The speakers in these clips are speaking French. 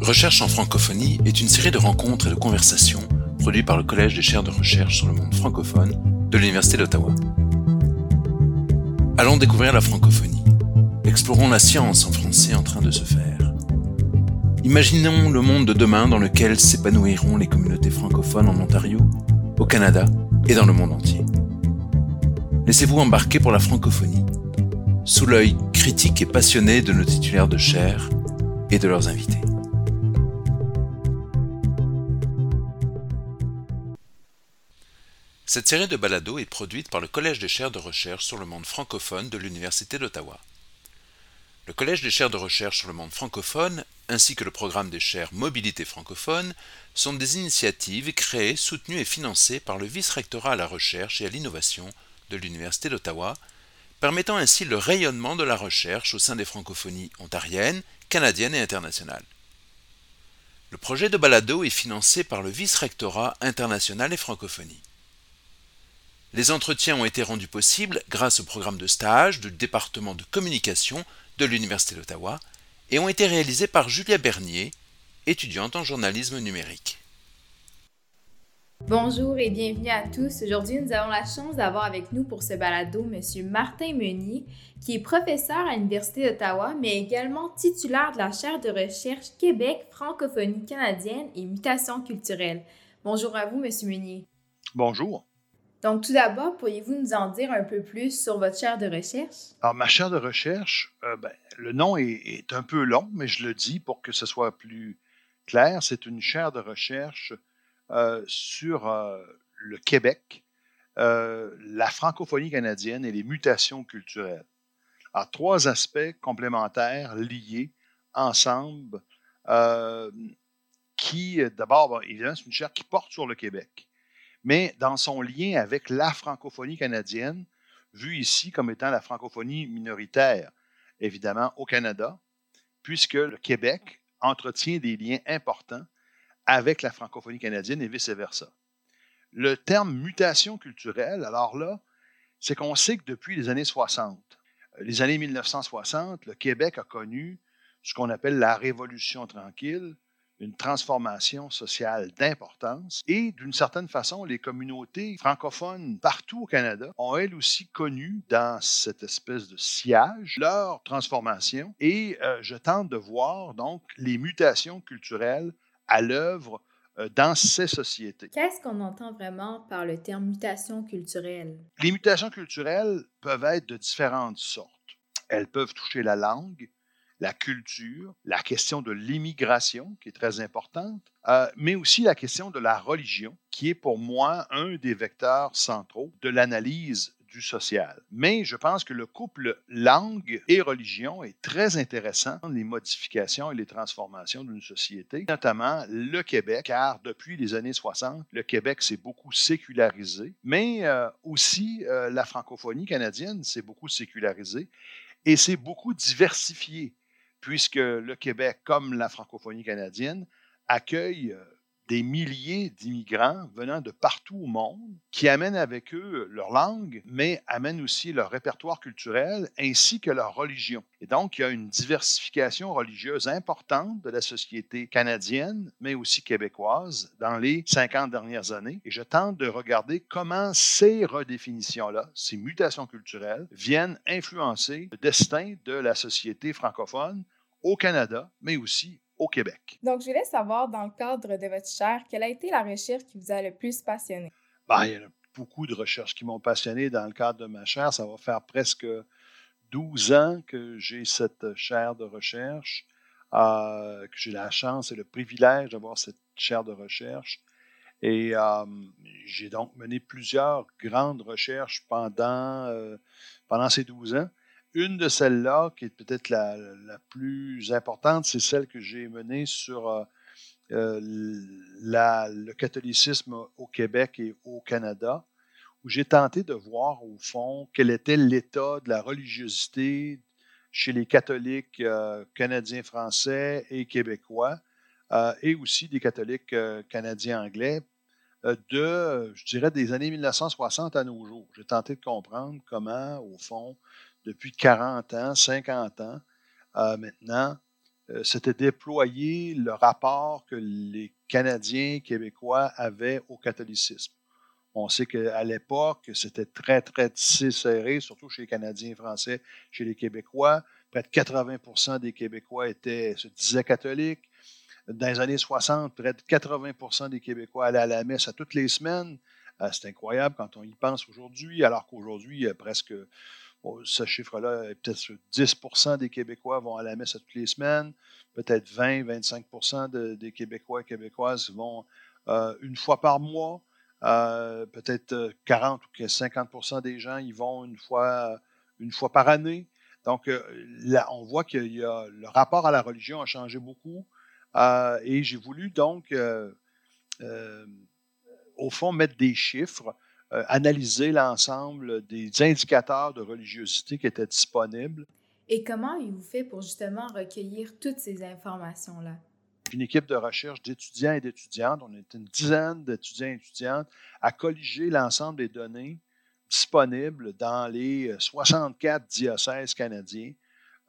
Recherche en francophonie est une série de rencontres et de conversations produites par le Collège des chaires de recherche sur le monde francophone de l'Université d'Ottawa. Allons découvrir la francophonie. Explorons la science en français en train de se faire. Imaginons le monde de demain dans lequel s'épanouiront les communautés francophones en Ontario, au Canada et dans le monde entier. Laissez-vous embarquer pour la francophonie, sous l'œil critique et passionné de nos titulaires de chaire et de leurs invités. Cette série de balados est produite par le Collège des chaires de recherche sur le monde francophone de l'Université d'Ottawa. Le Collège des chaires de recherche sur le monde francophone, ainsi que le programme des chaires Mobilité francophone, sont des initiatives créées, soutenues et financées par le vice-rectorat à la recherche et à l'innovation de l'Université d'Ottawa, permettant ainsi le rayonnement de la recherche au sein des francophonies ontariennes, canadiennes et internationales. Le projet de balado est financé par le vice-rectorat international et francophonie. Les entretiens ont été rendus possibles grâce au programme de stage du département de communication de l'Université d'Ottawa et ont été réalisés par Julia Bernier, étudiante en journalisme numérique. Bonjour et bienvenue à tous. Aujourd'hui, nous avons la chance d'avoir avec nous pour ce balado M. Martin Meunier, qui est professeur à l'Université d'Ottawa, mais également titulaire de la chaire de recherche Québec, francophonie canadienne et mutation culturelle. Bonjour à vous, M. Meunier. Bonjour. Donc, tout d'abord, pourriez-vous nous en dire un peu plus sur votre chaire de recherche? Alors, ma chaire de recherche, euh, ben, le nom est, un peu long, mais je le dis pour que ce soit plus clair. C'est une chaire de recherche euh, sur euh, le Québec, la francophonie canadienne et les mutations culturelles. Alors, trois aspects complémentaires liés ensemble qui, d'abord, évidemment, c'est une chaire qui porte sur le Québec mais dans son lien avec la francophonie canadienne, vue ici comme étant la francophonie minoritaire, évidemment, au Canada, puisque le Québec entretient des liens importants avec la francophonie canadienne et vice-versa. Le terme mutation culturelle, alors là, c'est qu'on sait que depuis les années 60, les années 1960, le Québec a connu ce qu'on appelle la Révolution tranquille, une transformation sociale d'importance et d'une certaine façon, les communautés francophones partout au Canada ont elles aussi connu dans cette espèce de sillage leur transformation et euh, je tente de voir donc les mutations culturelles à l'œuvre euh, dans ces sociétés. Qu'est-ce qu'on entend vraiment par le terme mutation culturelle? Les mutations culturelles peuvent être de différentes sortes. Elles peuvent toucher la langue, la culture, la question de l'immigration, qui est très importante, euh, mais aussi la question de la religion, qui est pour moi un des vecteurs centraux de l'analyse du social. Mais je pense que le couple langue et religion est très intéressant dans les modifications et les transformations d'une société, notamment le Québec, car depuis les années 60, le Québec s'est beaucoup sécularisé, mais euh, aussi euh, la francophonie canadienne s'est beaucoup sécularisée et s'est beaucoup diversifiée puisque le Québec, comme la francophonie canadienne, accueille euh, des milliers d'immigrants venant de partout au monde qui amènent avec eux leur langue, mais amènent aussi leur répertoire culturel ainsi que leur religion. Et donc, il y a une diversification religieuse importante de la société canadienne, mais aussi québécoise dans les 50 dernières années. Et je tente de regarder comment ces redéfinitions-là, ces mutations culturelles, viennent influencer le destin de la société francophone au Canada, mais aussi au Québec. Donc, je voulais savoir, dans le cadre de votre chaire, quelle a été la recherche qui vous a le plus passionné? Ben, il y a beaucoup de recherches qui m'ont passionné dans le cadre de ma chaire. Ça va faire presque 12 ans que j'ai cette chaire de recherche, euh, que j'ai la chance et le privilège d'avoir cette chaire de recherche. Et euh, j'ai donc mené plusieurs grandes recherches pendant, euh, pendant ces 12 ans. Une de celles-là, qui est peut-être la, plus importante, c'est celle que j'ai menée sur euh, euh, le catholicisme au Québec et au Canada, où j'ai tenté de voir au fond quel était l'état de la religiosité chez les catholiques euh, canadiens, français et québécois, et aussi des catholiques canadiens anglais, de, je dirais, des années 1960 à nos jours. J'ai tenté de comprendre comment, au fond, depuis 40 ans, 50 ans euh, maintenant, s'était déployé le rapport que les Canadiens, Québécois avaient au catholicisme. On sait qu'à l'époque, c'était très, très serré, surtout chez les Canadiens français, chez les Québécois. Près de 80% des Québécois étaient, se disaient catholiques. Dans les années 60, près de 80% des Québécois allaient à la messe à toutes les semaines. Euh, c'est incroyable quand on y pense aujourd'hui, alors qu'aujourd'hui, presque, ce chiffre-là, peut-être 10% des Québécois vont à la messe toutes les semaines. Peut-être 20-25% des Québécois et Québécoises vont euh, une fois par mois. Euh, peut-être 40 ou 50% des gens y vont une fois, une fois par année. Donc, là, on voit que le rapport à la religion a changé beaucoup. et j'ai voulu donc au fond, mettre des chiffres, euh, analyser l'ensemble des indicateurs de religiosité qui étaient disponibles. Et comment avez-vous fait pour justement recueillir toutes ces informations-là? Une équipe de recherche d'étudiants et d'étudiantes, on est une dizaine d'étudiants et étudiantes, à colliger l'ensemble des données disponibles dans les 64 euh, diocèses canadiens.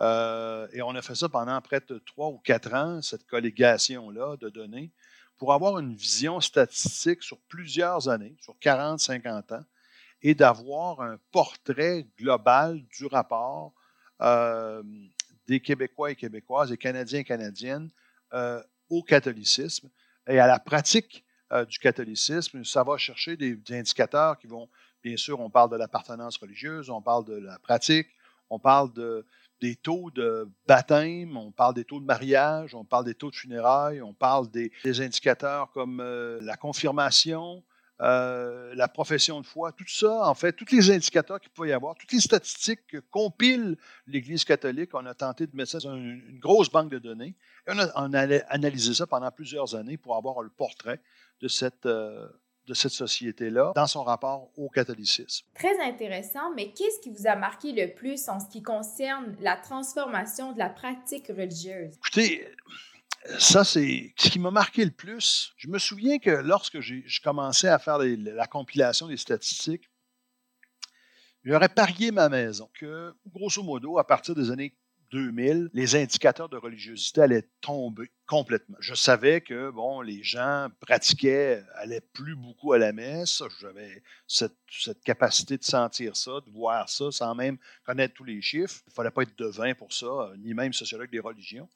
Euh, et on a fait ça pendant près de trois ou quatre ans, cette collégation-là de données pour avoir une vision statistique sur plusieurs années, sur 40, 50 ans, et d'avoir un portrait global du rapport euh, des Québécois et Québécoises, des Canadiens et Canadiennes euh, au catholicisme et à la pratique euh, du catholicisme. Ça va chercher des, des, indicateurs qui vont, bien sûr, on parle de l'appartenance religieuse, on parle de la pratique, on parle de, des taux de baptême, on parle des taux de mariage, on parle des taux de funérailles, on parle des, indicateurs comme euh, la confirmation, euh, la profession de foi, tout ça, en fait, tous les indicateurs qu'il peut y avoir, toutes les statistiques que compile l'Église catholique, on a tenté de mettre ça dans une, grosse banque de données. Et on a, analysé ça pendant plusieurs années pour avoir le portrait de cette, euh, de cette société-là dans son rapport au catholicisme. Très intéressant, mais qu'est-ce qui vous a marqué le plus en ce qui concerne la transformation de la pratique religieuse? Écoutez, ça, c'est ce qui m'a marqué le plus. Je me souviens que lorsque j'ai commençais à faire la compilation des statistiques, j'aurais parié ma maison que, grosso modo, à partir des années 2000, les indicateurs de religiosité allaient tomber complètement. Je savais que, bon, les gens pratiquaient, allaient plus beaucoup à la messe. J'avais cette, capacité de sentir ça, de voir ça, sans même connaître tous les chiffres. Il ne fallait pas être devin pour ça, ni même sociologue des religions.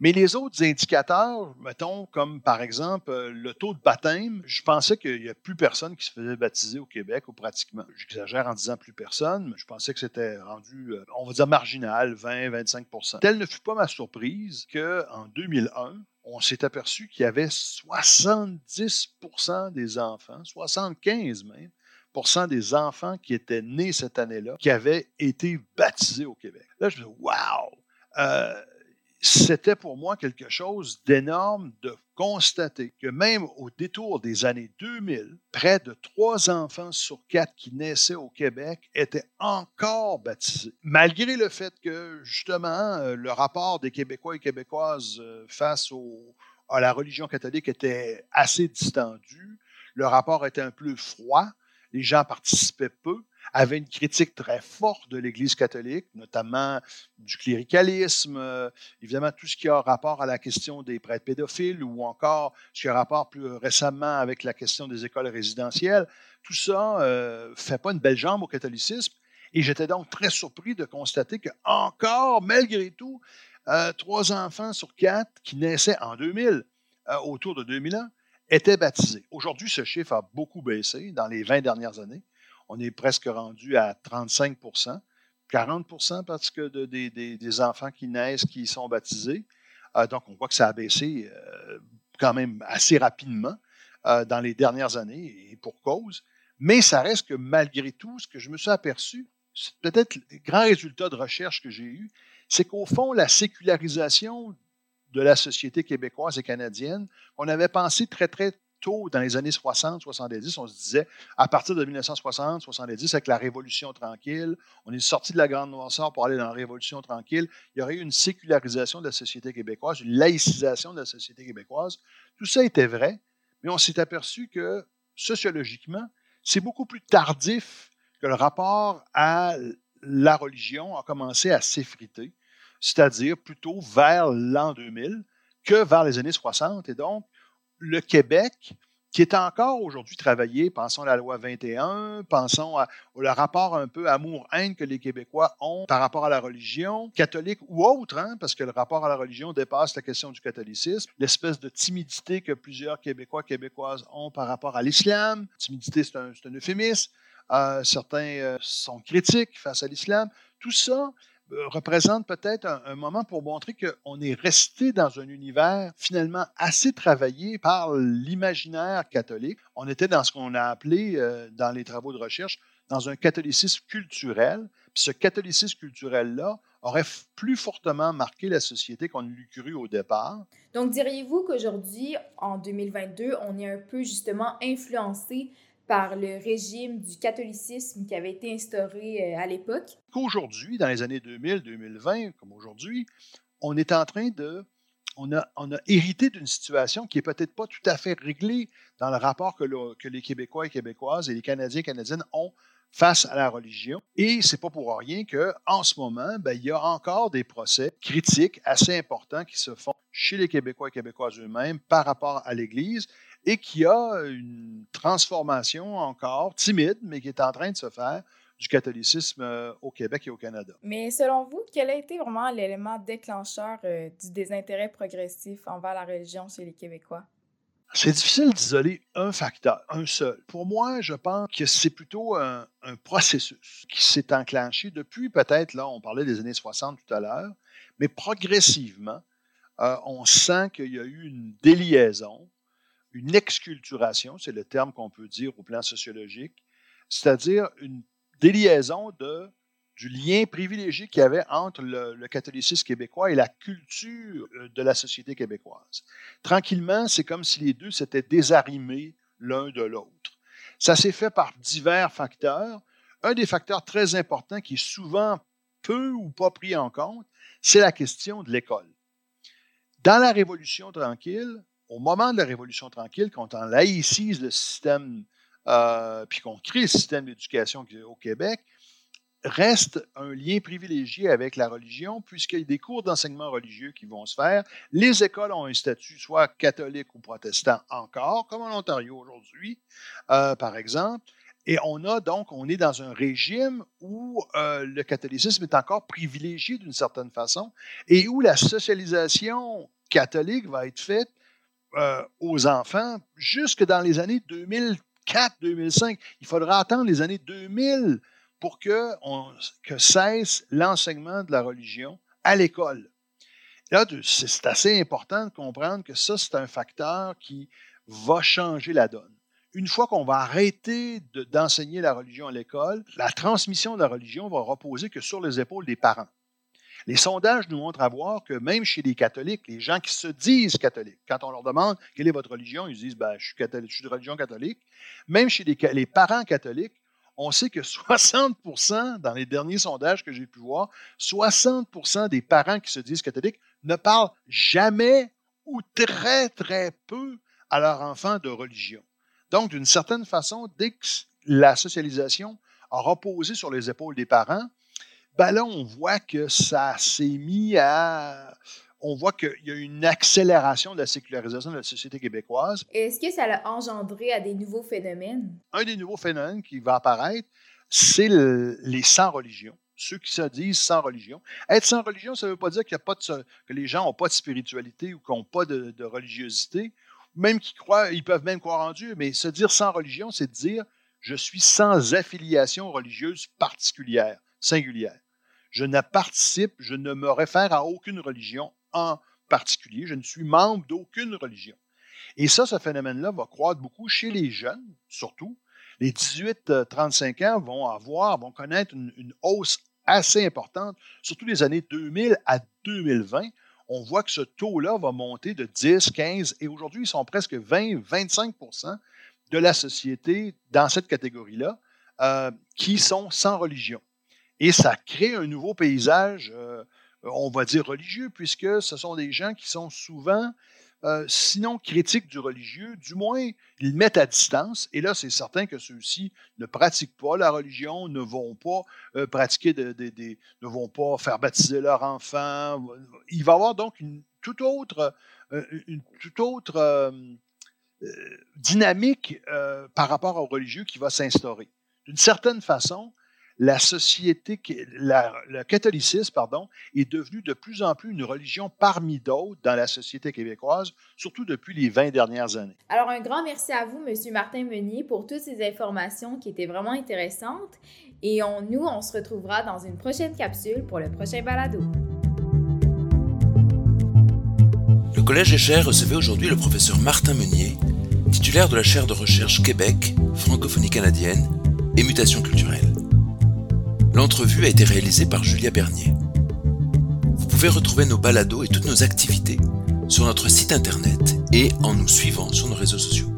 Mais les autres indicateurs, mettons, comme par exemple euh, le taux de baptême, je pensais qu'il n'y a plus personne qui se faisait baptiser au Québec, ou pratiquement. J'exagère en disant plus personne, mais je pensais que c'était rendu, euh, on va dire, marginal, 20-25% Telle ne fut pas ma surprise qu'en 2001, on s'est aperçu qu'il y avait 70% des enfants, 75% même, des enfants qui étaient nés cette année-là, qui avaient été baptisés au Québec. Là, je me dis, wow! Euh, c'était pour moi quelque chose d'énorme de constater que même au détour des années 2000, près de trois enfants sur quatre qui naissaient au Québec étaient encore baptisés, malgré le fait que justement euh, le rapport des Québécois et Québécoises euh, face à la religion catholique était assez distendu, le rapport était un peu froid, les gens participaient peu avait une critique très forte de l'Église catholique, notamment du cléricalisme, euh, évidemment tout ce qui a rapport à la question des prêtres pédophiles ou encore ce qui a rapport plus récemment avec la question des écoles résidentielles. Tout ça ne euh, fait pas une belle jambe au catholicisme. Et j'étais donc très surpris de constater que encore, malgré tout, euh, trois enfants sur quatre qui naissaient en 2000, autour de 2000 ans, étaient baptisés. Aujourd'hui, ce chiffre a beaucoup baissé dans les 20 dernières années on est presque rendu à 35% 40 parce que de, des, enfants qui naissent qui sont baptisés. Euh, donc, on voit que ça a baissé euh, quand même assez rapidement euh, dans les dernières années et pour cause. Mais ça reste que malgré tout, ce que je me suis aperçu, c'est peut-être le grand résultat de recherche que j'ai eu, c'est qu'au fond, la sécularisation de la société québécoise et canadienne, on avait pensé très, très dans les années 60, 70, on se disait, à partir de 1960, 70, avec la Révolution tranquille, on est sorti de la Grande Noirceur pour aller dans la Révolution tranquille, il y aurait eu une sécularisation de la société québécoise, une laïcisation de la société québécoise. Tout ça était vrai, mais on s'est aperçu que, sociologiquement, c'est beaucoup plus tardif que le rapport à la religion a commencé à s'effriter. c'est-à-dire plutôt vers l'an 2000 que vers les années 60. Et donc, le Québec qui est encore aujourd'hui travaillé. Pensons à la loi 21, pensons au rapport un peu amour-haine que les Québécois ont par rapport à la religion, catholique ou autre, hein, parce que le rapport à la religion dépasse la question du catholicisme, l'espèce de timidité que plusieurs Québécois, Québécoises ont par rapport à l'islam. Timidité, c'est un, euphémisme. Euh, certains euh, sont critiques face à l'islam. Tout ça, représente peut-être un, moment pour montrer qu'on est resté dans un univers finalement assez travaillé par l'imaginaire catholique. On était dans ce qu'on a appelé, euh, dans les travaux de recherche, dans un catholicisme culturel. Ce catholicisme culturel-là aurait plus fortement marqué la société qu'on l'eût cru au départ. Donc, diriez-vous qu'aujourd'hui, en 2022, on est un peu justement influencé par le régime du catholicisme qui avait été instauré euh, à l'époque. Qu'aujourd'hui, dans les années 2000-2020, comme aujourd'hui, on est en train de... On a, on a hérité d'une situation qui n'est peut-être pas tout à fait réglée dans le rapport que, que les Québécois et Québécoises et les Canadiens et Canadiennes ont face à la religion. Et c'est pas pour rien qu'en ce moment, ben, il y a encore des procès critiques assez importants qui se font chez les Québécois et Québécoises eux-mêmes par rapport à l'Église et qui a une transformation encore timide, mais qui est en train de se faire du catholicisme euh, au Québec et au Canada. Mais selon vous, quel a été vraiment l'élément déclencheur euh, du désintérêt progressif envers la religion chez les Québécois? C'est difficile d'isoler un facteur, un seul. Pour moi, je pense que c'est plutôt un, processus qui s'est enclenché depuis peut-être, là, on parlait des années 60 tout à l'heure, mais progressivement, euh, on sent qu'il y a eu une déliaison une exculturation, c'est le terme qu'on peut dire au plan sociologique, c'est-à-dire une déliaison du lien privilégié qu'il y avait entre le, catholicisme québécois et la culture euh, de la société québécoise. Tranquillement, c'est comme si les deux s'étaient désarrimés l'un de l'autre. Ça s'est fait par divers facteurs. Un des facteurs très importants qui est souvent peu ou pas pris en compte, c'est la question de l'école. Dans la Révolution tranquille, au moment de la Révolution tranquille, quand on laïcise le système, euh, puis qu'on crée le système d'éducation au Québec, reste un lien privilégié avec la religion, puisqu'il y a des cours d'enseignement religieux qui vont se faire. Les écoles ont un statut soit catholique ou protestant encore, comme en Ontario aujourd'hui, euh, par exemple. Et on a donc, on est dans un régime où euh, le catholicisme est encore privilégié d'une certaine façon et où la socialisation catholique va être faite euh, aux enfants jusque dans les années 2004-2005. Il faudra attendre les années 2000 pour que, que cesse l'enseignement de la religion à l'école. Là, c'est assez important de comprendre que ça, c'est un facteur qui va changer la donne. Une fois qu'on va arrêter d'enseigner la religion à l'école, la transmission de la religion va reposer que sur les épaules des parents. Les sondages nous montrent à voir que même chez les catholiques, les gens qui se disent catholiques, quand on leur demande quelle est votre religion, ils disent ben, je, suis de religion catholique. Même chez les, les parents catholiques, on sait que 60% dans les derniers sondages que j'ai pu voir, 60% des parents qui se disent catholiques ne parlent jamais ou très, très peu à leur enfant de religion. Donc, d'une certaine façon, dès que la socialisation a reposé sur les épaules des parents, ben là, on voit que ça s'est mis à. On voit qu'il y a une accélération de la sécularisation de la société québécoise. Est-ce que ça a engendré à des nouveaux phénomènes? Un des nouveaux phénomènes qui va apparaître, c'est les sans-religion ceux qui se disent sans religion. Être sans religion, ça ne veut pas dire qu'il y a pas de, que les gens n'ont pas de spiritualité ou qu'ils n'ont pas de, de, religiosité. Même qu'ils croient, ils peuvent même croire en Dieu, mais se dire sans religion, c'est dire je suis sans affiliation religieuse particulière, singulière. Je ne participe, je ne me réfère à aucune religion en particulier. Je ne suis membre d'aucune religion. Et ça, ce phénomène-là va croître beaucoup chez les jeunes, surtout. Les 18-35 euh, ans vont avoir, vont connaître une, hausse assez importante, surtout les années 2000 à 2020. On voit que ce taux-là va monter de 10, 15 et aujourd'hui, ils sont presque 20, 25% de la société dans cette catégorie-là euh, qui sont sans religion. Et ça crée un nouveau paysage, euh, on va dire religieux, puisque ce sont des gens qui sont souvent euh, sinon critiques du religieux, du moins ils mettent à distance. Et là, c'est certain que ceux-ci ne pratiquent pas la religion, ne vont pas euh, pratiquer, ne vont pas faire baptiser leur enfant. Il va y avoir donc une toute autre, une toute autre dynamique par rapport au religieux qui va s'instaurer. D'une certaine façon, la société, le catholicisme, pardon, est devenu de plus en plus une religion parmi d'autres dans la société québécoise, surtout depuis les 20 dernières années. Alors, un grand merci à vous, M. Martin Meunier, pour toutes ces informations qui étaient vraiment intéressantes. Et on, nous, on se retrouvera dans une prochaine capsule pour le prochain balado. Le Collège des chaires recevait aujourd'hui le professeur Martin Meunier, titulaire de la chaire de recherche Québec, francophonie canadienne et mutation culturelle. L'entrevue a été réalisée par Julia Bernier. Vous pouvez retrouver nos balados et toutes nos activités sur notre site internet et en nous suivant sur nos réseaux sociaux.